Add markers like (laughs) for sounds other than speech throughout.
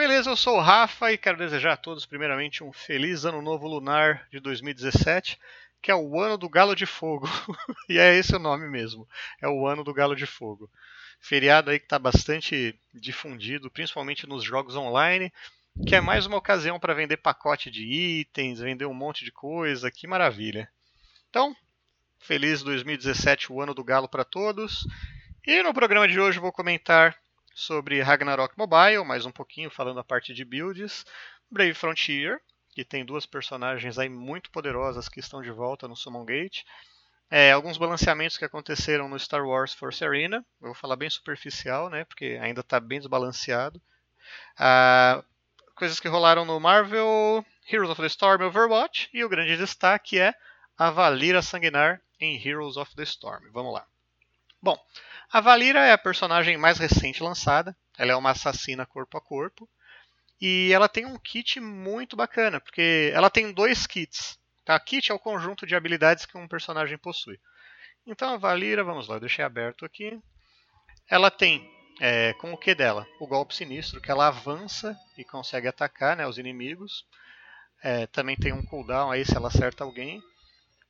beleza? Eu sou o Rafa e quero desejar a todos, primeiramente, um feliz ano novo lunar de 2017, que é o ano do Galo de Fogo. (laughs) e é esse o nome mesmo, é o ano do Galo de Fogo. Feriado aí que está bastante difundido, principalmente nos jogos online, que é mais uma ocasião para vender pacote de itens, vender um monte de coisa, que maravilha. Então, feliz 2017, o ano do Galo para todos. E no programa de hoje eu vou comentar sobre Ragnarok Mobile, mais um pouquinho falando a parte de builds, Brave Frontier, que tem duas personagens aí muito poderosas que estão de volta no Summon Gate, é, alguns balanceamentos que aconteceram no Star Wars Force Arena, eu vou falar bem superficial, né, porque ainda está bem desbalanceado. Ah, coisas que rolaram no Marvel, Heroes of the Storm Overwatch, e o grande destaque é a Valira Sanguinar em Heroes of the Storm. Vamos lá. Bom, a Valira é a personagem mais recente lançada. Ela é uma assassina corpo a corpo. E ela tem um kit muito bacana, porque ela tem dois kits. Tá? Kit é o conjunto de habilidades que um personagem possui. Então a Valira, vamos lá, eu deixei aberto aqui. Ela tem, é, com o que dela? O golpe sinistro, que ela avança e consegue atacar né, os inimigos. É, também tem um cooldown aí se ela acerta alguém.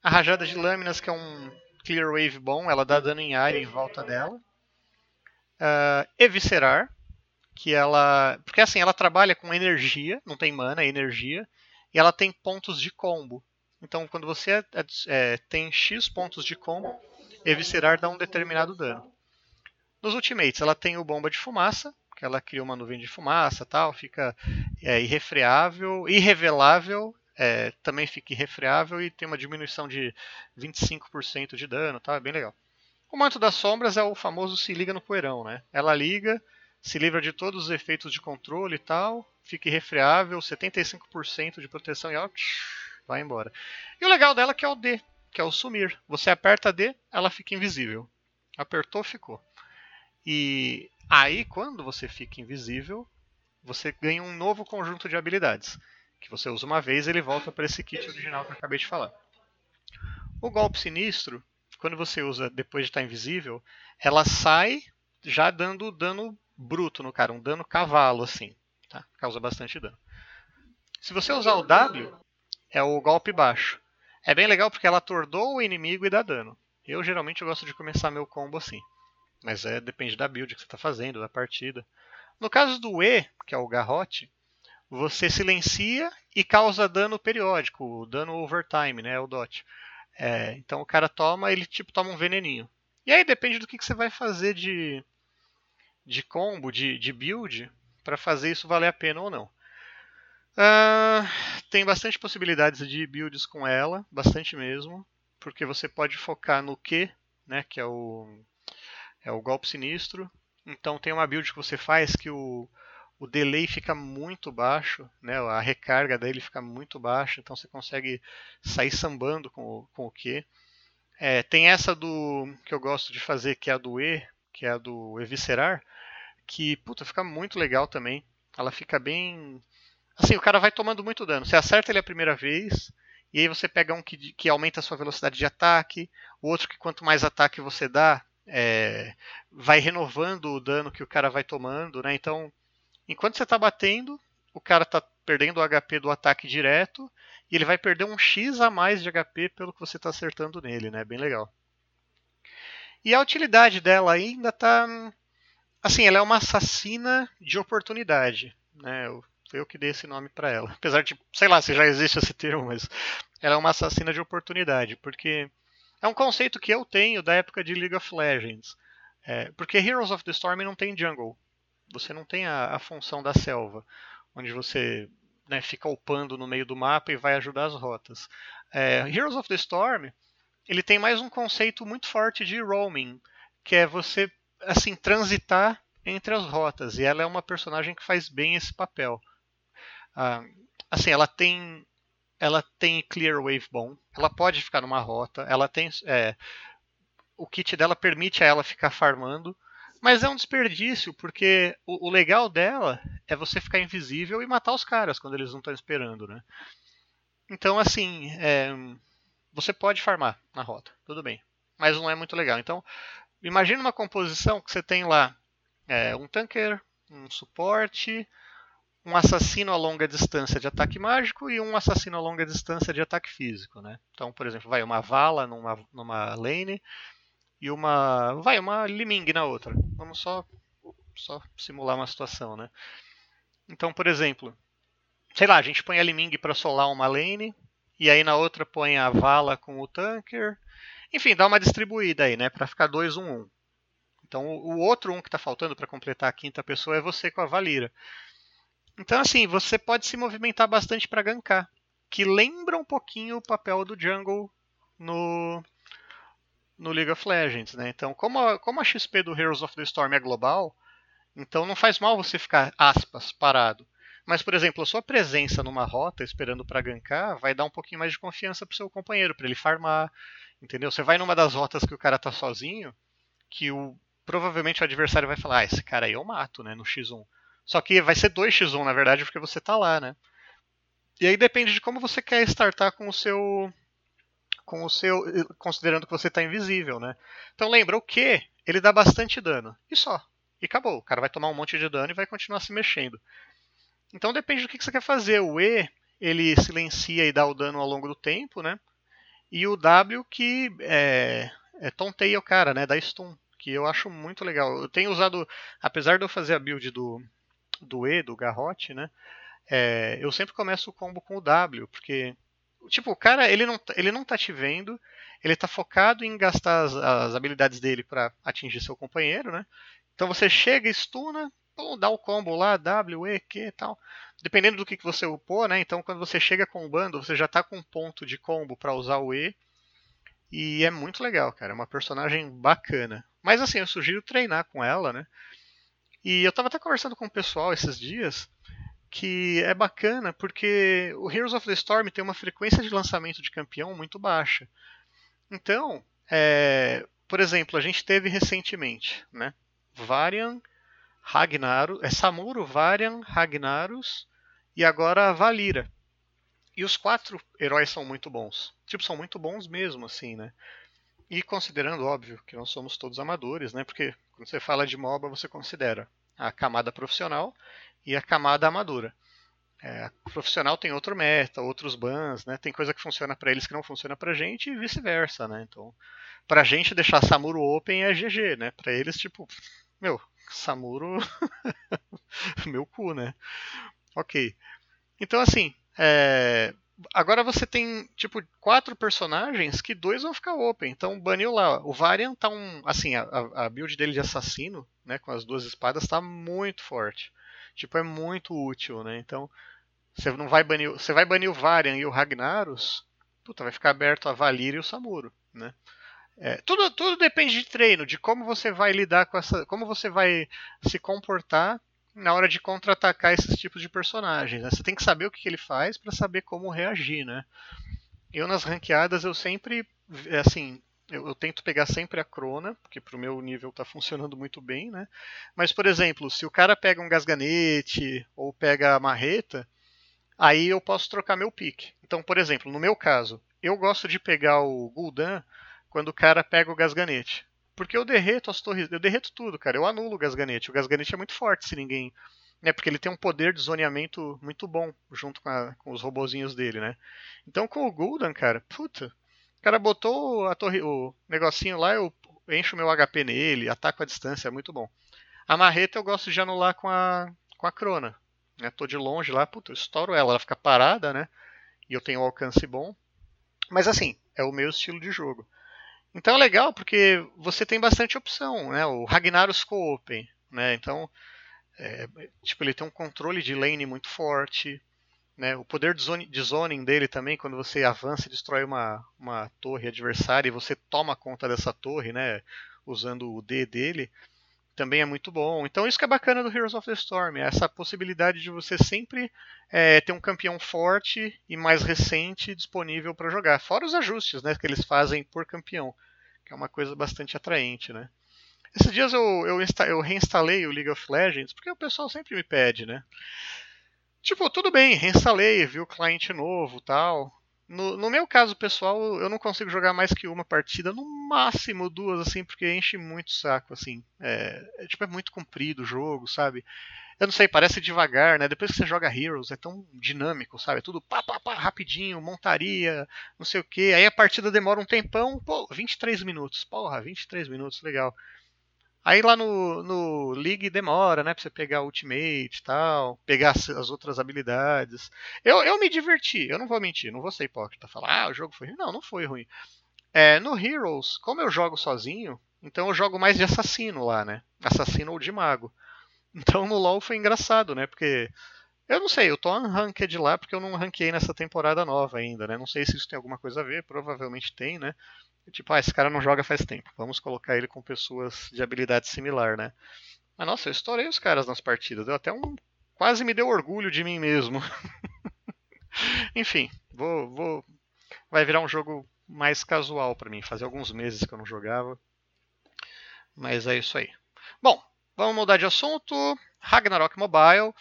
A rajada de lâminas, que é um Clear Wave bom, ela dá dano em área em volta dela. Uh, Eviscerar, que ela. Porque assim, ela trabalha com energia, não tem mana, é energia, e ela tem pontos de combo. Então, quando você é, é, tem X pontos de combo, Eviscerar dá um determinado dano. Nos Ultimates, ela tem o Bomba de Fumaça, que ela cria uma nuvem de fumaça tal, fica é, irrefreável, irrevelável é, também fica irrefreável e tem uma diminuição de 25% de dano, tá? É bem legal. O Manto das Sombras é o famoso se liga no poeirão, né? Ela liga, se livra de todos os efeitos de controle e tal, fica irrefreável, 75% de proteção e ó, vai embora. E o legal dela é que é o D, que é o sumir. Você aperta D, ela fica invisível. Apertou, ficou. E aí, quando você fica invisível, você ganha um novo conjunto de habilidades que você usa uma vez, ele volta para esse kit original que eu acabei de falar. O golpe sinistro, quando você usa depois de estar invisível, ela sai já dando dano bruto no cara, um dano cavalo assim, tá? Causa bastante dano. Se você usar o W, é o golpe baixo. É bem legal porque ela atordoa o inimigo e dá dano. Eu geralmente gosto de começar meu combo assim. Mas é, depende da build que você está fazendo, da partida. No caso do E, que é o garrote, você silencia e causa dano periódico, dano overtime, né? O dot. É, então o cara toma, ele tipo toma um veneninho. E aí depende do que, que você vai fazer de, de combo, de, de build, para fazer isso valer a pena ou não. Uh, tem bastante possibilidades de builds com ela, bastante mesmo, porque você pode focar no Q, né, que é o, é o golpe sinistro. Então tem uma build que você faz que o, o delay fica muito baixo, né? a recarga dele fica muito baixa, então você consegue sair sambando com o, com o Q. É, tem essa do que eu gosto de fazer, que é a do E, que é a do Eviscerar, que puta, fica muito legal também. Ela fica bem. Assim, o cara vai tomando muito dano. Você acerta ele a primeira vez, e aí você pega um que, que aumenta a sua velocidade de ataque, o outro que quanto mais ataque você dá, é, vai renovando o dano que o cara vai tomando, né? Então Enquanto você está batendo, o cara está perdendo o HP do ataque direto e ele vai perder um X a mais de HP pelo que você está acertando nele, né? Bem legal. E a utilidade dela ainda está. Assim, ela é uma assassina de oportunidade. Né? Foi eu que dei esse nome para ela. (laughs) Apesar de, sei lá se já existe esse termo, mas ela é uma assassina de oportunidade. Porque é um conceito que eu tenho da época de League of Legends. É, porque Heroes of the Storm não tem jungle você não tem a, a função da selva, onde você né, fica upando no meio do mapa e vai ajudar as rotas. É, Heroes of the Storm ele tem mais um conceito muito forte de roaming, que é você assim transitar entre as rotas e ela é uma personagem que faz bem esse papel. Ah, assim, ela tem ela tem clear wave bom, ela pode ficar numa rota, ela tem é, o kit dela permite a ela ficar farmando. Mas é um desperdício, porque o, o, legal dela é você ficar invisível e matar os caras quando eles não estão esperando, né? Então, assim, é, você pode farmar na rota, tudo bem. Mas não é muito legal. Então, imagine uma composição que você tem lá é, um tanker, um suporte, um assassino a longa distância de ataque mágico e um assassino a longa distância de ataque físico, né? Então, por exemplo, vai uma vala numa, numa lane e uma vai uma liming na outra. Vamos só só simular uma situação, né? Então, por exemplo, sei lá, a gente põe a liming para solar uma lane e aí na outra põe a vala com o tanker. Enfim, dá uma distribuída aí, né, para ficar 2 1 1. Então, o outro um que está faltando para completar a quinta pessoa é você com a Valira. Então, assim, você pode se movimentar bastante para gankar, que lembra um pouquinho o papel do jungle no, no League of Legends, né? Então, como a, como a XP do Heroes of the Storm é global, então não faz mal você ficar, aspas, parado. Mas, por exemplo, a sua presença numa rota esperando para gankar vai dar um pouquinho mais de confiança pro seu companheiro, para ele farmar, entendeu? Você vai numa das rotas que o cara tá sozinho, que o provavelmente o adversário vai falar: "Ah, esse cara aí eu mato, né, no X1". Só que vai ser 2x1, na verdade, porque você tá lá, né? E aí depende de como você quer startar com o seu. Com o seu. Considerando que você está invisível, né? Então lembra, o Q, ele dá bastante dano. E só. E acabou. O cara vai tomar um monte de dano e vai continuar se mexendo. Então depende do que você quer fazer. O E, ele silencia e dá o dano ao longo do tempo, né? E o W que é, é tonteia o cara, né? Dá stun. Que eu acho muito legal. Eu tenho usado, apesar de eu fazer a build do, do E, do garrote, né? É, eu sempre começo o combo com o W, porque tipo, o cara ele não, ele não tá te vendo, ele tá focado em gastar as, as habilidades dele para atingir seu companheiro, né? Então você chega, stuna, pô, dá o combo lá, W, E, Q e tal. Dependendo do que, que você upou, né? Então quando você chega com o bando, você já tá com um ponto de combo para usar o E. E é muito legal, cara. É uma personagem bacana. Mas assim, eu sugiro treinar com ela, né? E eu estava até conversando com o pessoal esses dias que é bacana porque o Heroes of the Storm tem uma frequência de lançamento de campeão muito baixa. Então, é, por exemplo, a gente teve recentemente, né? Varian, Ragnarus, é Samuro, Varian, Ragnarus e agora Valira. E os quatro heróis são muito bons. Tipo, são muito bons mesmo, assim, né? E considerando, óbvio, que nós somos todos amadores, né? Porque quando você fala de MOBA, você considera a camada profissional e a camada amadora. É, profissional tem outro meta, outros bans, né? Tem coisa que funciona para eles que não funciona pra gente e vice-versa, né? Então, pra gente deixar Samuro open é GG, né? Pra eles, tipo, meu, Samuro, (laughs) meu cu, né? Ok. Então, assim, é, agora você tem, tipo, quatro personagens que dois vão ficar open. Então baniu lá. O Varian tá um. Assim, a, a build dele de assassino, né? Com as duas espadas, tá muito forte. Tipo, é muito útil, né? Então. Você não vai banir. Você vai banir o Varian e o Ragnaros. Puta, vai ficar aberto a Valir e o Samuro, né? É, tudo, tudo depende de treino, de como você vai lidar com essa. como você vai se comportar na hora de contra-atacar esses tipos de personagens. Né? Você tem que saber o que, que ele faz para saber como reagir, né? Eu nas ranqueadas eu sempre, assim, eu, eu, tento pegar sempre a crona, porque pro meu nível tá funcionando muito bem, né? Mas, por exemplo, se o cara pega um gasganete ou pega a marreta, aí eu posso trocar meu pique. Então, por exemplo, no meu caso, eu gosto de pegar o Gul'dan quando o cara pega o gasganete. Porque eu derreto as torres, eu derreto tudo, cara. Eu anulo o Gasganete. O Gasganete é muito forte se ninguém. Né, porque ele tem um poder de zoneamento muito bom junto com, a, com os robozinhos dele, né? Então com o Gul'dan, cara, puta. O cara botou a torre, o negocinho lá, eu encho meu HP nele, ataco a distância, é muito bom. A marreta eu gosto de anular com a, com a crona. Né? Tô de longe lá, puta, eu estouro ela, ela fica parada, né? E eu tenho um alcance bom. Mas assim, é o meu estilo de jogo. Então é legal porque você tem bastante opção, né? O Ragnaros Co-Open, né? Então, é, tipo, ele tem um controle de lane muito forte, né? O poder de, zone, de zoning dele também, quando você avança e destrói uma, uma torre adversária e você toma conta dessa torre, né? Usando o D dele, também é muito bom. Então isso que é bacana do Heroes of the Storm, é essa possibilidade de você sempre é, ter um campeão forte e mais recente disponível para jogar. Fora os ajustes né, que eles fazem por campeão, que é uma coisa bastante atraente. Né? Esses dias eu, eu, eu reinstalei o League of Legends, porque o pessoal sempre me pede, né? Tipo, tudo bem, reinstalei, vi o cliente novo tal. No, no, meu caso pessoal, eu não consigo jogar mais que uma partida, no máximo duas, assim, porque enche muito o saco, assim. É, é, tipo, é muito comprido o jogo, sabe? Eu não sei, parece devagar, né? Depois que você joga Heroes, é tão dinâmico, sabe? É tudo pá, pá, pá, rapidinho, montaria, não sei o que. Aí a partida demora um tempão, pô, 23 minutos. Porra, 23 minutos, legal. Aí lá no, no League demora, né? Pra você pegar Ultimate e tal, pegar as, as, outras habilidades. Eu, eu me diverti, eu não vou mentir, não vou ser hipócrita. Falar, ah, o jogo foi ruim. Não, não foi ruim. É, no Heroes, como eu jogo sozinho, então eu jogo mais de assassino lá, né? Assassino ou de mago. Então no LoL foi engraçado, né? Porque eu não sei, eu tô unranked lá porque eu não ranquei nessa temporada nova ainda, né? Não sei se isso tem alguma coisa a ver, provavelmente tem, né? Tipo, ah, esse cara não joga faz tempo. Vamos colocar ele com pessoas de habilidade similar, né? Mas nossa, eu estourei os caras nas partidas. Deu até um. Quase me deu orgulho de mim mesmo. (laughs) Enfim, vou, vou. Vai virar um jogo mais casual para mim. Fazia alguns meses que eu não jogava. Mas é isso aí. Bom, vamos mudar de assunto. Ragnarok Mobile.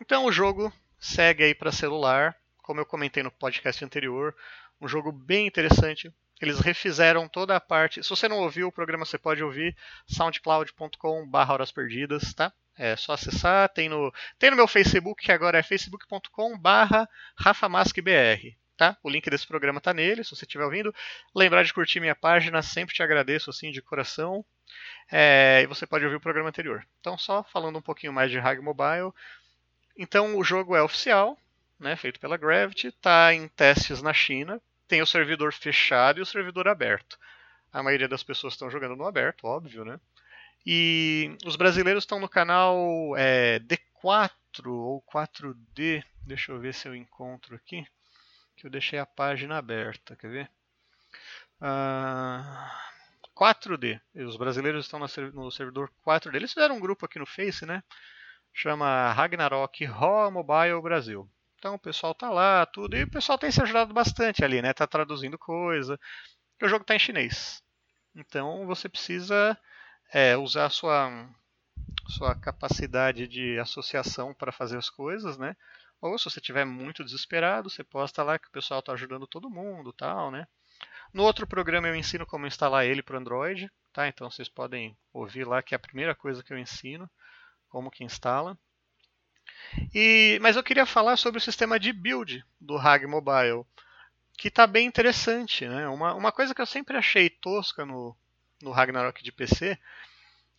Então o jogo segue aí para celular. Como eu comentei no podcast anterior, um jogo bem interessante, eles refizeram toda a parte. Se você não ouviu o programa, você pode ouvir soundcloud.com/barra horas perdidas, tá? É só acessar. Tem no, tem no meu Facebook, que agora é facebook.com/barra rafamaskbr. Tá? O link desse programa tá nele, se você estiver ouvindo. Lembrar de curtir minha página, sempre te agradeço assim de coração. É, e você pode ouvir o programa anterior. Então, só falando um pouquinho mais de Rag Mobile. Então, o jogo é oficial, né, feito pela Gravity, está em testes na China, tem o servidor fechado e o servidor aberto. A maioria das pessoas estão jogando no aberto, óbvio, né? E os brasileiros estão no canal é, D4 ou 4D. Deixa eu ver se eu encontro aqui. Que eu deixei a página aberta, quer ver? Uh, 4D. Os brasileiros estão no servidor 4D. Eles fizeram um grupo aqui no Face, né? Chama Ragnarok Raw Mobile Brasil. Então o pessoal tá lá, tudo, e o pessoal tem se ajudado bastante ali, né? Tá traduzindo coisa. o jogo tá em chinês. Então você precisa é, usar a sua, sua capacidade de associação para fazer as coisas, né? Ou se você estiver muito desesperado, você posta lá que o pessoal está ajudando todo mundo, tal, né? No outro programa eu ensino como instalar ele para Android, tá? Então vocês podem ouvir lá que é a primeira coisa que eu ensino, como que instala. E, mas eu queria falar sobre o sistema de build do RAG Mobile, que está bem interessante. Né? Uma, uma coisa que eu sempre achei tosca no, no Ragnarok de PC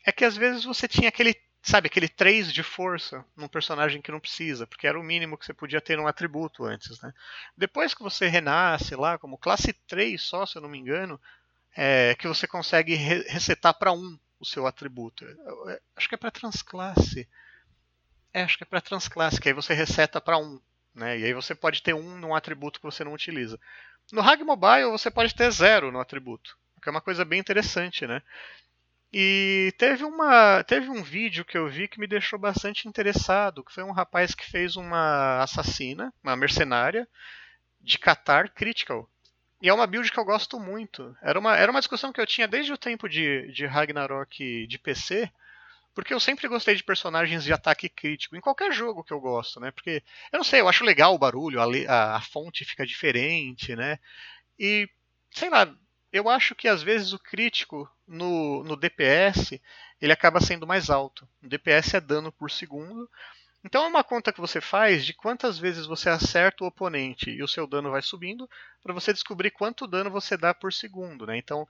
é que às vezes você tinha aquele, sabe, aquele 3 de força num personagem que não precisa, porque era o mínimo que você podia ter num atributo antes. Né? Depois que você renasce lá, como classe 3 só, se eu não me engano, é, que você consegue re resetar para 1 o seu atributo. Acho que é para transclasse. É, acho que é para transclasse, que aí você reseta para 1. Né? E aí você pode ter 1 num atributo que você não utiliza. No Rag Mobile você pode ter 0 no atributo, que é uma coisa bem interessante, né? E teve, uma, teve um vídeo que eu vi que me deixou bastante interessado, que foi um rapaz que fez uma assassina, uma mercenária, de Qatar Critical. E é uma build que eu gosto muito. Era uma, era uma discussão que eu tinha desde o tempo de, de Ragnarok de PC, porque eu sempre gostei de personagens de ataque crítico, em qualquer jogo que eu gosto, né? Porque, eu não sei, eu acho legal o barulho, a, a, fonte fica diferente, né? E, sei lá, eu acho que às vezes o crítico no, no DPS ele acaba sendo mais alto. O DPS é dano por segundo. Então é uma conta que você faz de quantas vezes você acerta o oponente e o seu dano vai subindo para você descobrir quanto dano você dá por segundo. Né? Então,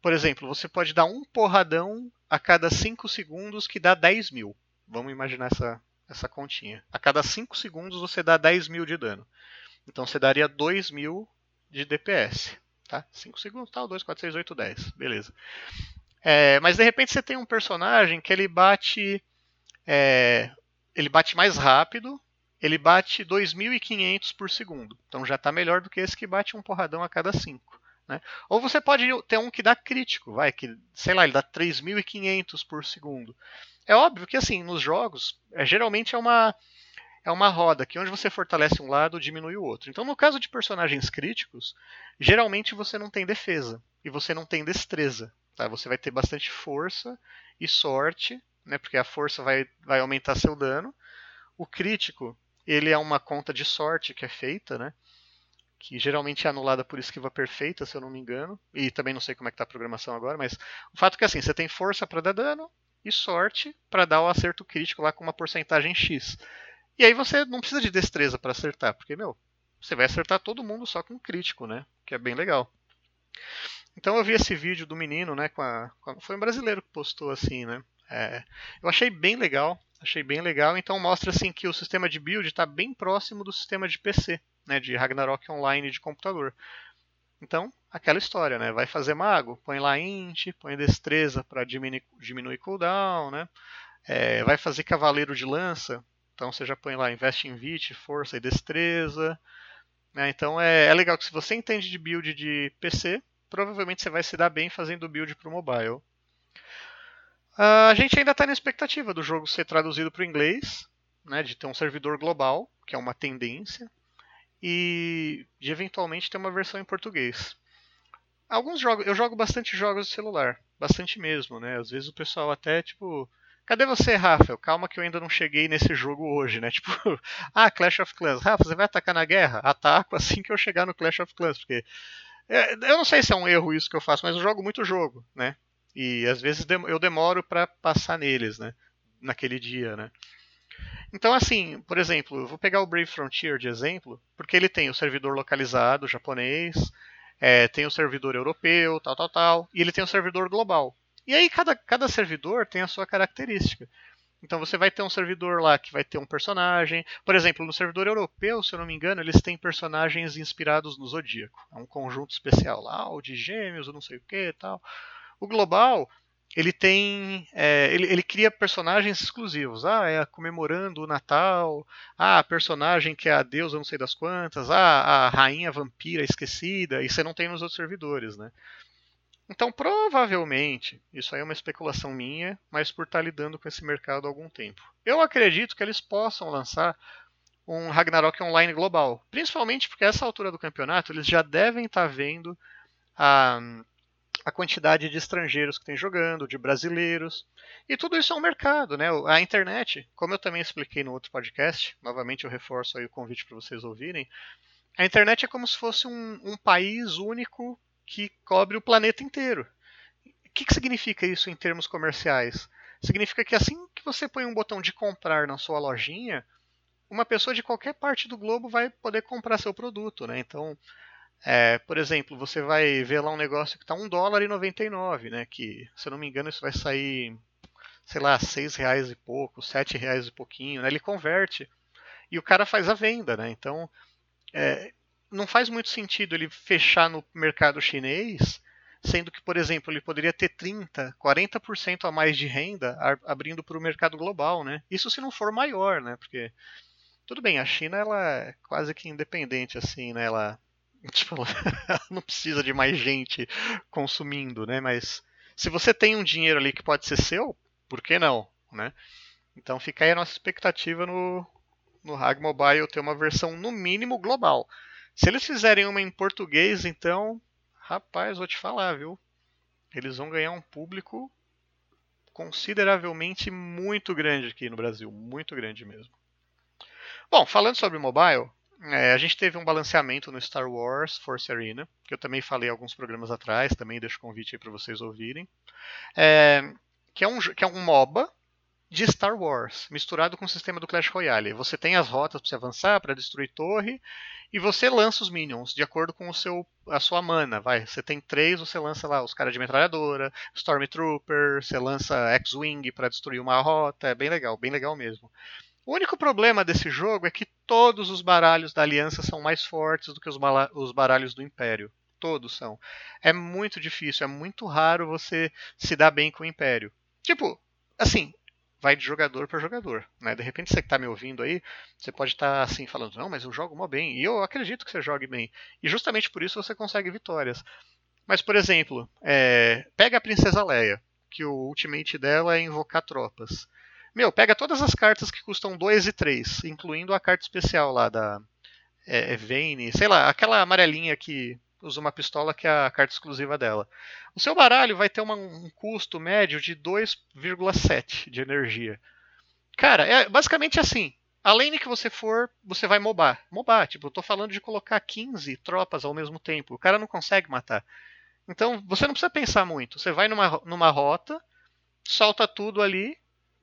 por exemplo, você pode dar um porradão a cada 5 segundos que dá 10 mil. Vamos imaginar essa, essa continha. A cada 5 segundos você dá 10 mil de dano. Então você daria 2 mil de DPS. Tá? 5 segundos, tal, 2, 4, 6, 8, 10. Beleza. É, mas de repente você tem um personagem que ele bate. É, ele bate mais rápido. Ele bate 2.500 por segundo. Então já está melhor do que esse que bate um porradão a cada 5. Né? Ou você pode ter um que dá crítico, vai, que, sei lá, ele dá 3.500 por segundo. É óbvio que, assim, nos jogos, é, geralmente é uma, é uma roda, que onde você fortalece um lado, diminui o outro. Então, no caso de personagens críticos, geralmente você não tem defesa e você não tem destreza. Tá? Você vai ter bastante força e sorte, né? porque a força vai, vai aumentar seu dano. O crítico, ele é uma conta de sorte que é feita, né? Que geralmente é anulada por esquiva perfeita, se eu não me engano. E também não sei como é que tá a programação agora, mas o fato é que assim, você tem força para dar dano e sorte para dar o acerto crítico lá com uma porcentagem X. E aí você não precisa de destreza para acertar, porque, meu, você vai acertar todo mundo só com crítico, né? Que é bem legal. Então eu vi esse vídeo do menino, né? Com a, com a, foi um brasileiro que postou assim, né? É, eu achei bem legal, achei bem legal. Então mostra assim que o sistema de build está bem próximo do sistema de PC, né? De Ragnarok Online de computador. Então, aquela história, né? Vai fazer mago, põe lá int, põe destreza para diminuir, diminuir cooldown, né? É, vai fazer cavaleiro de lança, então você já põe lá, investe em vit, força e destreza. Né? Então é, é legal que se você entende de build de PC, provavelmente você vai se dar bem fazendo build para o mobile. Uh, a gente ainda está na expectativa do jogo ser traduzido para o inglês, né, de ter um servidor global, que é uma tendência e de eventualmente ter uma versão em português. Alguns jogos, eu jogo bastante jogos de celular, bastante mesmo, né? Às vezes o pessoal até tipo, cadê você, Rafael? Calma que eu ainda não cheguei nesse jogo hoje, né? (laughs) Tipo, ah, Clash of Clans. Rafa, você vai atacar na guerra? Ataco assim que eu chegar no Clash of Clans, porque é, eu não sei se é um erro isso que eu faço, mas eu jogo muito jogo, né? E às vezes eu demoro para passar neles, né? Naquele dia, né? Então, assim, por exemplo, eu vou pegar o Brave Frontier de exemplo, porque ele tem o servidor localizado japonês, é, tem o servidor europeu, tal, tal, tal, e ele tem o servidor global. E aí cada, cada servidor tem a sua característica. Então você vai ter um servidor lá que vai ter um personagem. Por exemplo, no servidor europeu, se eu não me engano, eles têm personagens inspirados no Zodíaco. É um conjunto especial lá, o de gêmeos, ou não sei o que tal. O global, ele tem. É, ele, ele, cria personagens exclusivos. Ah, é comemorando o Natal. Ah, a personagem que é a deusa não sei das quantas. Ah, a rainha vampira esquecida. E você não tem nos outros servidores, né? Então, provavelmente, isso aí é uma especulação minha, mas por estar lidando com esse mercado há algum tempo. Eu acredito que eles possam lançar um Ragnarok Online global. Principalmente porque a essa altura do campeonato eles já devem estar vendo a a quantidade de estrangeiros que tem jogando, de brasileiros. E tudo isso é um mercado, né? A internet, como eu também expliquei no outro podcast, novamente eu reforço aí o convite para vocês ouvirem. A internet é como se fosse um, um país único que cobre o planeta inteiro. O que, que significa isso em termos comerciais? Significa que assim que você põe um botão de comprar na sua lojinha, uma pessoa de qualquer parte do globo vai poder comprar seu produto, né? Então, é, por exemplo, você vai ver lá um negócio que está um dólar e 99, né? Que, se eu não me engano, isso vai sair, sei lá, seis reais e pouco, sete reais e pouquinho, né? Ele converte e o cara faz a venda, né? Então, é, não faz muito sentido ele fechar no mercado chinês, sendo que, por exemplo, ele poderia ter 30, 40% a mais de renda abrindo para o mercado global, né? Isso se não for maior, né? Porque tudo bem, a China ela é quase que independente assim, né? Ela (laughs) Tipo, (laughs) não precisa de mais gente consumindo, né? Mas se você tem um dinheiro ali que pode ser seu, por que não, né? Então fica aí a nossa expectativa no, no Rag Mobile ter uma versão no mínimo global. Se eles fizerem uma em português, então, rapaz, vou te falar, viu? Eles vão ganhar um público consideravelmente muito grande aqui no Brasil, muito grande mesmo. Bom, falando sobre mobile, é, a gente teve um balanceamento no Star Wars Force Arena, que eu também falei alguns programas atrás, também deixo o convite aí para vocês ouvirem. É, que, é um, que é um MOBA de Star Wars, misturado com o sistema do Clash Royale. Você tem as rotas para você avançar, para destruir torre, e você lança os minions de acordo com o seu, a sua mana. Vai, você tem três, você lança lá os caras de metralhadora, Stormtrooper, você lança X-Wing para destruir uma rota. É bem legal, bem legal mesmo. O único problema desse jogo é que todos os baralhos da Aliança são mais fortes do que os, os baralhos do Império. Todos são. É muito difícil, é muito raro você se dar bem com o Império. Tipo, assim, vai de jogador para jogador. Né? De repente você que está me ouvindo aí, você pode estar tá, assim falando, não, mas eu jogo mó bem. E eu acredito que você jogue bem. E justamente por isso você consegue vitórias. Mas, por exemplo, é, pega a Princesa Leia, que o ultimate dela é invocar tropas. Meu, pega todas as cartas que custam 2 e 3, incluindo a carta especial lá da é, é, Vayne, sei lá, aquela amarelinha que usa uma pistola que é a carta exclusiva dela. O seu baralho vai ter uma, um custo médio de 2,7 de energia. Cara, é basicamente assim. A lane que você for, você vai mobar. Mobar, tipo, eu tô falando de colocar 15 tropas ao mesmo tempo. O cara não consegue matar. Então, você não precisa pensar muito. Você vai numa, numa rota, solta tudo ali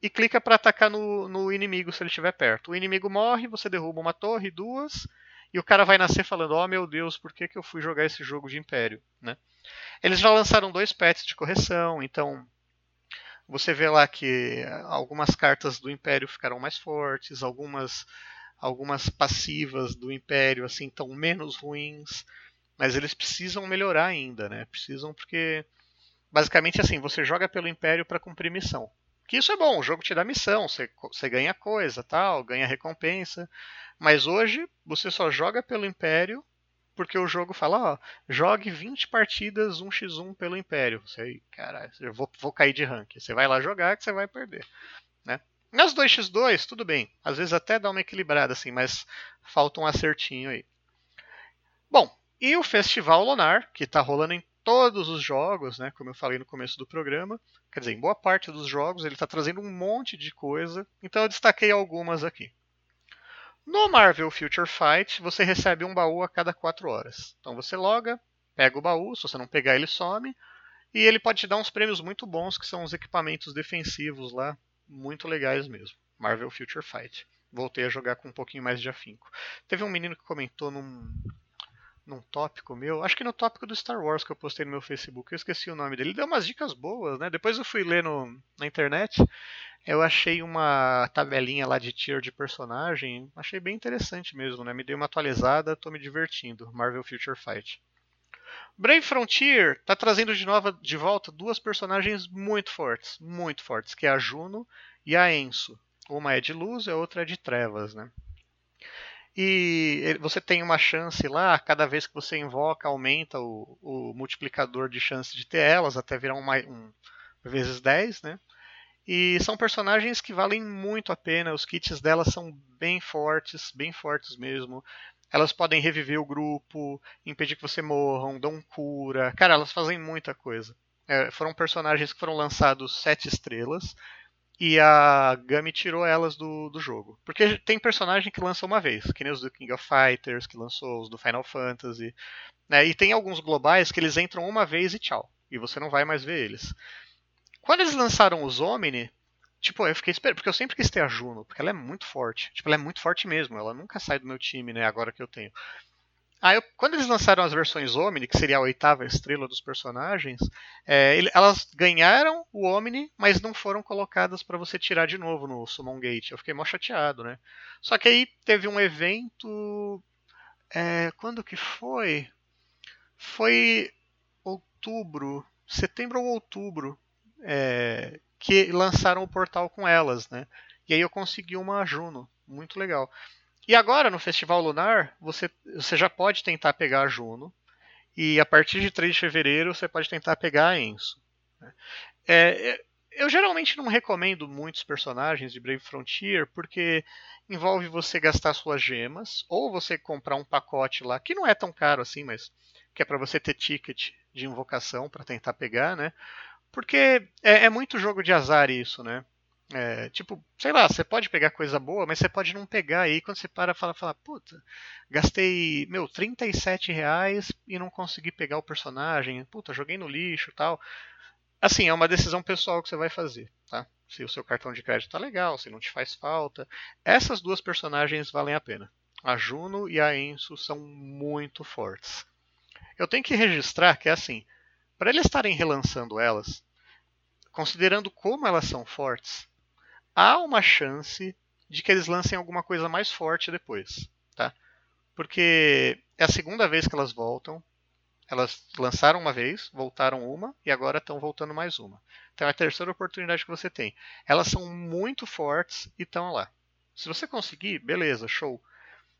e clica para atacar no, no inimigo se ele estiver perto. O inimigo morre, você derruba uma torre, duas, e o cara vai nascer falando: Oh meu Deus, por que, que eu fui jogar esse jogo de Império? Né? Eles já lançaram dois patches de correção, então você vê lá que algumas cartas do Império ficaram mais fortes, algumas algumas passivas do Império assim estão menos ruins, mas eles precisam melhorar ainda, né? Precisam porque basicamente assim, você joga pelo Império para cumprir missão. Que isso é bom, o jogo te dá missão, você, você ganha coisa, tal, ganha recompensa. Mas hoje você só joga pelo Império porque o jogo fala, ó, jogue 20 partidas 1x1 pelo Império. Você, cara, eu vou, vou cair de rank. Você vai lá jogar que você vai perder, né? Nas 2x2, tudo bem. Às vezes até dá uma equilibrada assim, mas falta um acertinho aí. Bom, e o Festival Lunar, que está rolando em todos os jogos, né, como eu falei no começo do programa, quer dizer, em boa parte dos jogos, ele está trazendo um monte de coisa, então eu destaquei algumas aqui. No Marvel Future Fight, você recebe um baú a cada 4 horas. Então você loga, pega o baú, se você não pegar ele some, e ele pode te dar uns prêmios muito bons, que são os equipamentos defensivos lá, muito legais mesmo. Marvel Future Fight. Voltei a jogar com um pouquinho mais de afinco. Teve um menino que comentou num, num tópico meu, acho que no tópico do Star Wars que eu postei no meu Facebook, eu esqueci o nome dele. Ele deu umas dicas boas, né? Depois eu fui ler no, na internet, eu achei uma tabelinha lá de tier de personagem, achei bem interessante mesmo, né? Me dei uma atualizada, tô me divertindo. Marvel Future Fight. Brave Frontier tá trazendo de, nova, de volta duas personagens muito fortes, muito fortes, que é a Juno e a Enso. Uma é de luz e a outra é de trevas, né? E você tem uma chance lá, cada vez que você invoca, aumenta o, o multiplicador de chance de ter elas, até virar um, vezes 10, né? E são personagens que valem muito a pena, os kits delas são bem fortes, bem fortes mesmo. Elas podem reviver o grupo, impedir que você morram, dão cura. Cara, elas fazem muita coisa. É, foram personagens que foram lançados sete estrelas e a Gami tirou elas do, do jogo. Porque tem personagem que lança uma vez, que nem os do King of Fighters, que lançou os do Final Fantasy. Né? E tem alguns globais que eles entram uma vez e tchau. E você não vai mais ver eles. Quando eles lançaram os Omni, tipo, eu fiquei esperando, porque eu sempre quis ter a Juno, porque ela é muito forte. Tipo, ela é muito forte mesmo, ela nunca sai do meu time, né, agora que eu tenho. Aí, quando eles lançaram as versões Omni, que seria a oitava estrela dos personagens, é, elas ganharam o Omni, mas não foram colocadas para você tirar de novo no Summon Gate. Eu fiquei mó chateado, né? Só que aí teve um evento. É, quando que foi? Foi outubro, setembro ou outubro, é, que lançaram o portal com elas, né? E aí eu consegui uma Juno, muito legal. E agora, no Festival Lunar, você, você já pode tentar pegar a Juno. E a partir de 3 de fevereiro, você pode tentar pegar a Enso. Né? É, é, eu geralmente não recomendo muitos personagens de Brave Frontier, porque envolve você gastar suas gemas, ou você comprar um pacote lá, que não é tão caro assim, mas que é para você ter ticket de invocação para tentar pegar, né? Porque é, é muito jogo de azar isso, né? É, tipo, sei lá, você pode pegar coisa boa, mas você pode não pegar aí quando você para fala, fala, puta, gastei, meu, 37 reais e não consegui pegar o personagem, puta, joguei no lixo tal. Assim, é uma decisão pessoal que você vai fazer, tá? Se o seu cartão de crédito tá legal, se não te faz falta. Essas duas personagens valem a pena. A Juno e a Enso são muito fortes. Eu tenho que registrar que é assim, para eles estarem relançando elas, considerando como elas são fortes, há uma chance de que eles lancem alguma coisa mais forte depois, tá? Porque é a segunda vez que elas voltam. Elas lançaram uma vez, voltaram uma e agora estão voltando mais uma. Então é a terceira oportunidade que você tem. Elas são muito fortes e estão lá. Se você conseguir, beleza, show.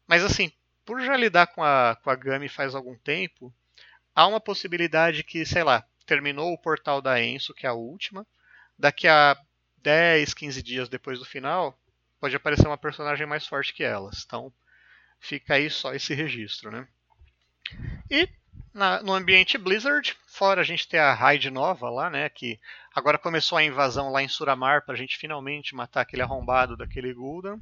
Mas assim, por já lidar com a, com a Gami faz algum tempo, há uma possibilidade que, sei lá, terminou o portal da Enso, que é a última. Daqui a 10, 15 dias depois do final, pode aparecer uma personagem mais forte que elas. Então, fica aí só esse registro, né? E na, no ambiente Blizzard, fora a gente ter a raid nova lá, né? Que agora começou a invasão lá em Suramar para a gente finalmente matar aquele arrombado daquele Gul'dan.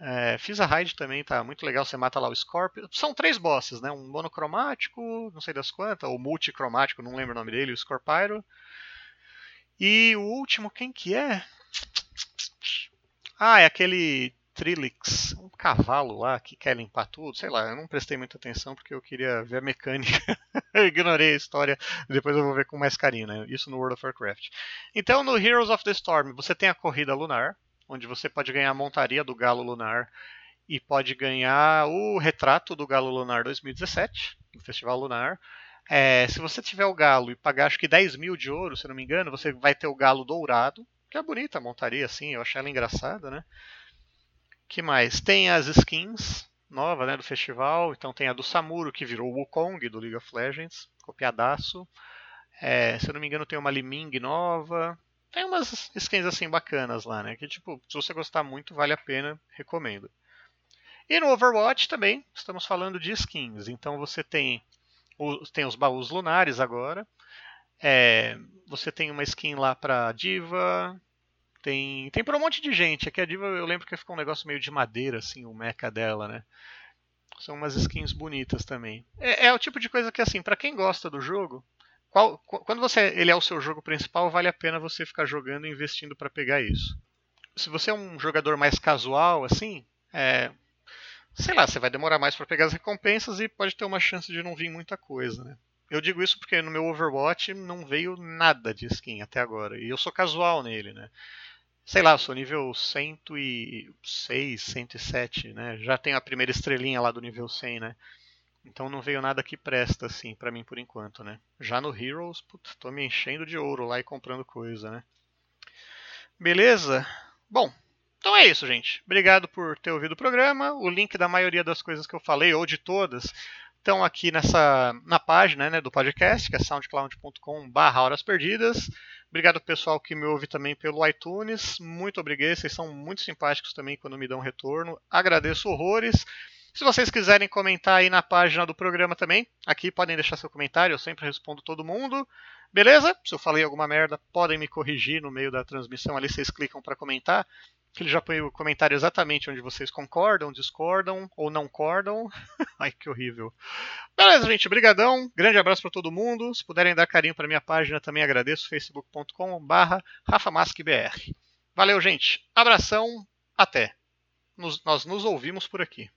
É, fiz a raid também, tá muito legal. Você mata lá o Scorpion. São três bosses, né? Um monocromático, não sei das quantas, ou multicromático, não lembro o nome dele, o Scorpyro. E o último, quem que é? Ah, é aquele Trilix, um cavalo lá que quer limpar tudo, sei lá, eu não prestei muita atenção porque eu queria ver a mecânica. (laughs) eu ignorei a história, depois eu vou ver com mais carinho, né? Isso no World of Warcraft. Então, no Heroes of the Storm, você tem a corrida lunar, onde você pode ganhar a montaria do galo lunar e pode ganhar o retrato do galo lunar 2017, no Festival Lunar. É, se você tiver o galo e pagar acho que 10 mil de ouro, se não me engano, você vai ter o galo dourado, que é bonita a montaria, assim, eu achei ela engraçada, né? que mais? Tem as skins novas né, do festival. Então tem a do Samuro, que virou o Wukong do League of Legends, copiadaço. É, se eu não me engano, tem uma Liming nova. Tem umas skins assim bacanas lá, né? Que tipo, se você gostar muito, vale a pena, recomendo. E no Overwatch também estamos falando de skins. Então você tem, tem os baús lunares agora. É, você tem uma skin lá para Diva, tem, tem para um monte de gente. Aqui a Diva eu lembro que ficou um negócio meio de madeira, assim, o mecha dela, né? São umas skins bonitas também. É, é o tipo de coisa que, assim, para quem gosta do jogo, qual, quando você ele é o seu jogo principal, vale a pena você ficar jogando e investindo para pegar isso. Se você é um jogador mais casual, assim, é, sei lá, você vai demorar mais para pegar as recompensas e pode ter uma chance de não vir muita coisa, né? Eu digo isso porque no meu Overwatch não veio nada de skin até agora. E eu sou casual nele, né? sei lá, sou nível 106, 107, né? Já tenho a primeira estrelinha lá do nível 100, né? Então não veio nada que presta assim para mim por enquanto, né? Já no Heroes, putz, tô me enchendo de ouro lá e comprando coisa, né? Beleza? Bom, então é isso, gente. Obrigado por ter ouvido o programa. O link da maioria das coisas que eu falei, ou de todas, estão aqui nessa na página né, do podcast, que é soundcloud.com/barra horas perdidas. Obrigado pessoal que me ouve também pelo iTunes. Muito obrigado, vocês são muito simpáticos também quando me dão retorno. Agradeço horrores. Se vocês quiserem comentar aí na página do programa também, aqui podem deixar seu comentário, eu sempre respondo todo mundo. Beleza? Se eu falei alguma merda, podem me corrigir no meio da transmissão ali, vocês clicam para comentar que ele já põe o comentário exatamente onde vocês concordam, discordam ou não concordam. (laughs) Ai, que horrível. Beleza, gente, brigadão. Grande abraço para todo mundo. Se puderem dar carinho para minha página, também agradeço, facebook.com/barra rafamaskbr. Valeu, gente. Abração. Até. Nos, nós nos ouvimos por aqui.